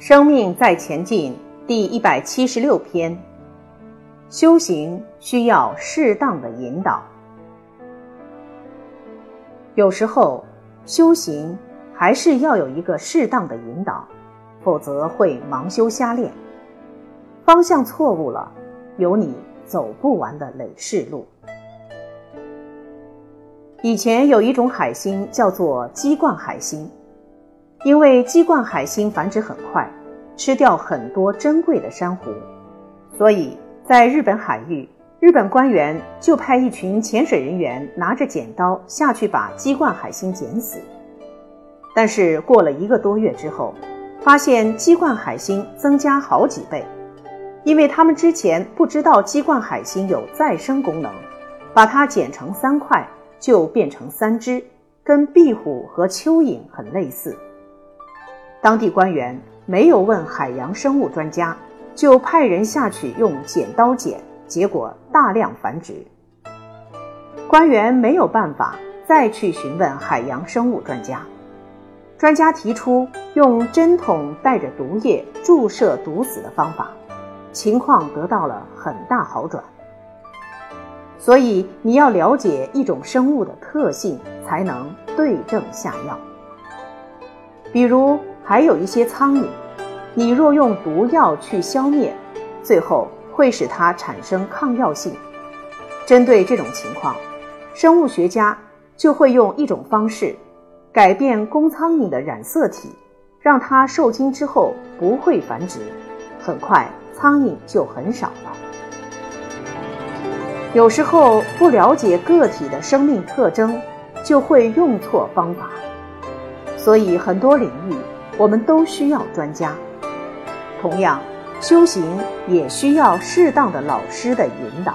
生命在前进，第一百七十六篇。修行需要适当的引导。有时候，修行还是要有一个适当的引导，否则会盲修瞎练，方向错误了，有你走不完的累世路。以前有一种海星叫做鸡冠海星，因为鸡冠海星繁殖很快。吃掉很多珍贵的珊瑚，所以在日本海域，日本官员就派一群潜水人员拿着剪刀下去把鸡冠海星剪死。但是过了一个多月之后，发现鸡冠海星增加好几倍，因为他们之前不知道鸡冠海星有再生功能，把它剪成三块就变成三只，跟壁虎和蚯蚓很类似。当地官员。没有问海洋生物专家，就派人下去用剪刀剪，结果大量繁殖。官员没有办法再去询问海洋生物专家，专家提出用针筒带着毒液注射毒死的方法，情况得到了很大好转。所以你要了解一种生物的特性，才能对症下药。比如。还有一些苍蝇，你若用毒药去消灭，最后会使它产生抗药性。针对这种情况，生物学家就会用一种方式，改变公苍蝇的染色体，让它受精之后不会繁殖，很快苍蝇就很少了。有时候不了解个体的生命特征，就会用错方法，所以很多领域。我们都需要专家，同样，修行也需要适当的老师的引导。